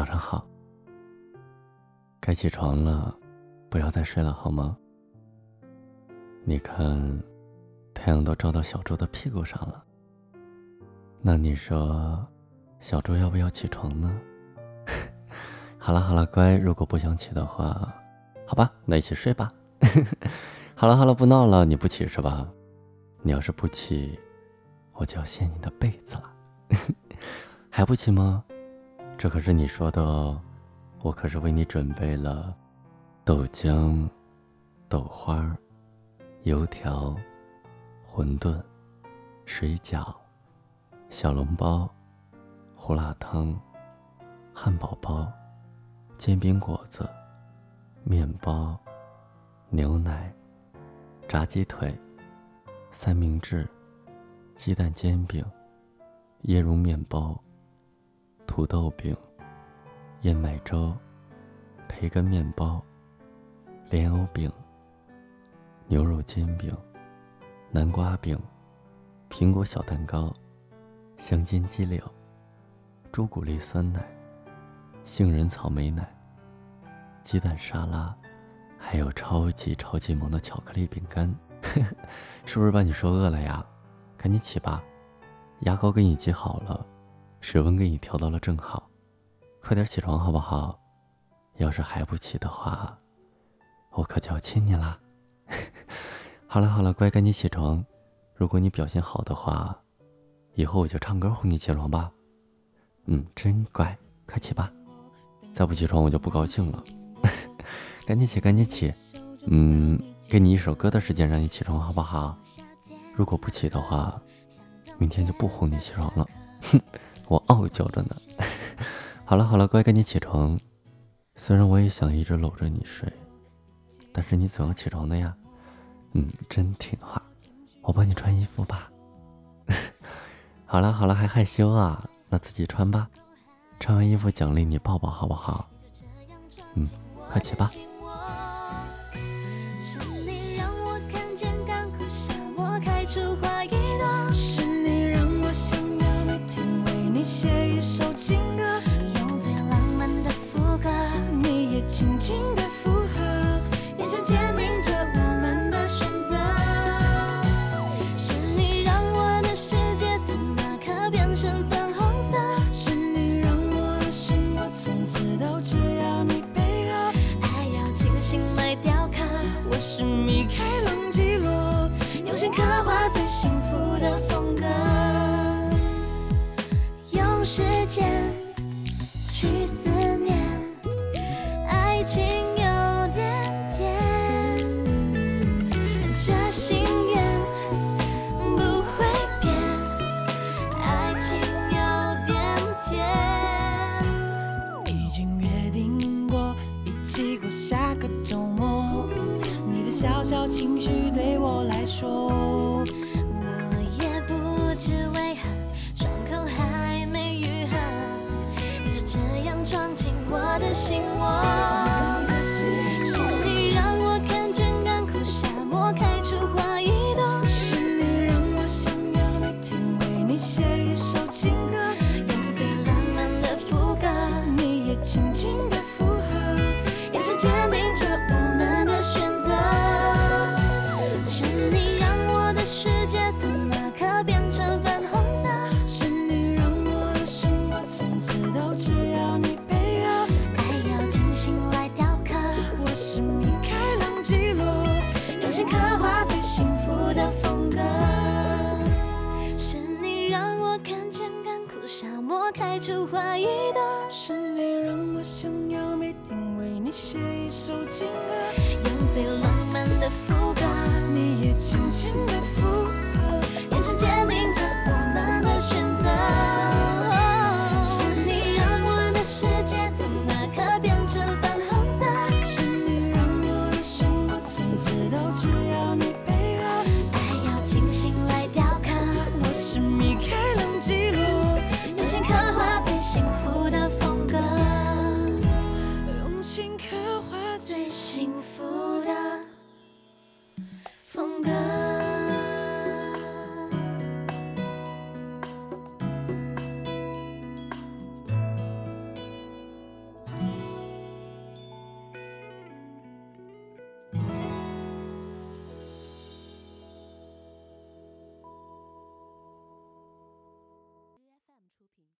早上好。该起床了，不要再睡了好吗？你看，太阳都照到小猪的屁股上了。那你说，小猪要不要起床呢？好了好了，乖，如果不想起的话，好吧，那一起睡吧。好了好了，不闹了，你不起是吧？你要是不起，我就要掀你的被子了。还不起吗？这可是你说的哦，我可是为你准备了豆浆、豆花、油条、馄饨、水饺、小笼包、胡辣汤、汉堡包、煎饼果子、面包、牛奶、炸鸡腿、三明治、鸡蛋煎饼、椰蓉面包。土豆饼、燕麦粥、培根面包、莲藕饼、牛肉煎饼、南瓜饼、苹果小蛋糕、香煎鸡柳、朱古力酸奶、杏仁草莓奶、鸡蛋沙拉，还有超级超级萌的巧克力饼干，是不是把你说饿了呀？赶紧起吧，牙膏给你挤好了。室温给你调到了正好，快点起床好不好？要是还不起的话，我可就要亲你啦！好了好了，乖，赶紧起床。如果你表现好的话，以后我就唱歌哄你起床吧。嗯，真乖，快起吧！再不起床我就不高兴了。赶紧起，赶紧起。嗯，给你一首歌的时间让你起床好不好？如果不起的话，明天就不哄你起床了。哼。我傲娇着呢，好了好了，乖，赶紧起床。虽然我也想一直搂着你睡，但是你总要起床的呀。嗯，真听话。我帮你穿衣服吧。好了好了，还害羞啊？那自己穿吧。穿完衣服奖励你抱抱，好不好？嗯，快起吧。情轻轻的附和，眼神坚定着我们的选择。是你让我的世界从那刻变成粉红色，是你让我的心我从此都只要你配合，爱要精心来雕刻。我是米开朗基罗，用心刻画爱情有点甜，这心愿不会变，爱情有点甜。已经约定过一起过下个周末，你的小小情绪对我来说。我也不知为何，伤口还没愈合，你就这样闯进我的心窝。我开出花一朵。是你让我想要每天为你写一首情歌用最浪漫的副歌你也轻轻的